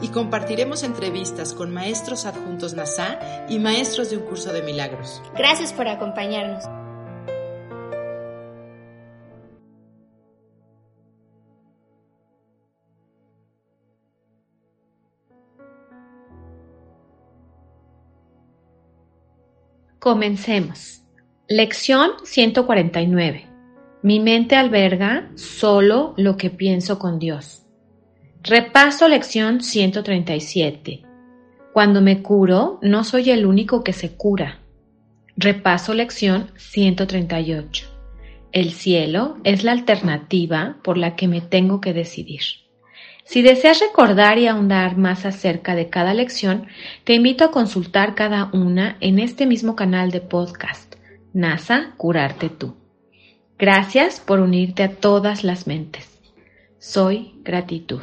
Y compartiremos entrevistas con maestros adjuntos NASA y maestros de un curso de milagros. Gracias por acompañarnos. Comencemos. Lección 149. Mi mente alberga solo lo que pienso con Dios. Repaso lección 137. Cuando me curo, no soy el único que se cura. Repaso lección 138. El cielo es la alternativa por la que me tengo que decidir. Si deseas recordar y ahondar más acerca de cada lección, te invito a consultar cada una en este mismo canal de podcast, NASA Curarte Tú. Gracias por unirte a todas las mentes. Soy gratitud.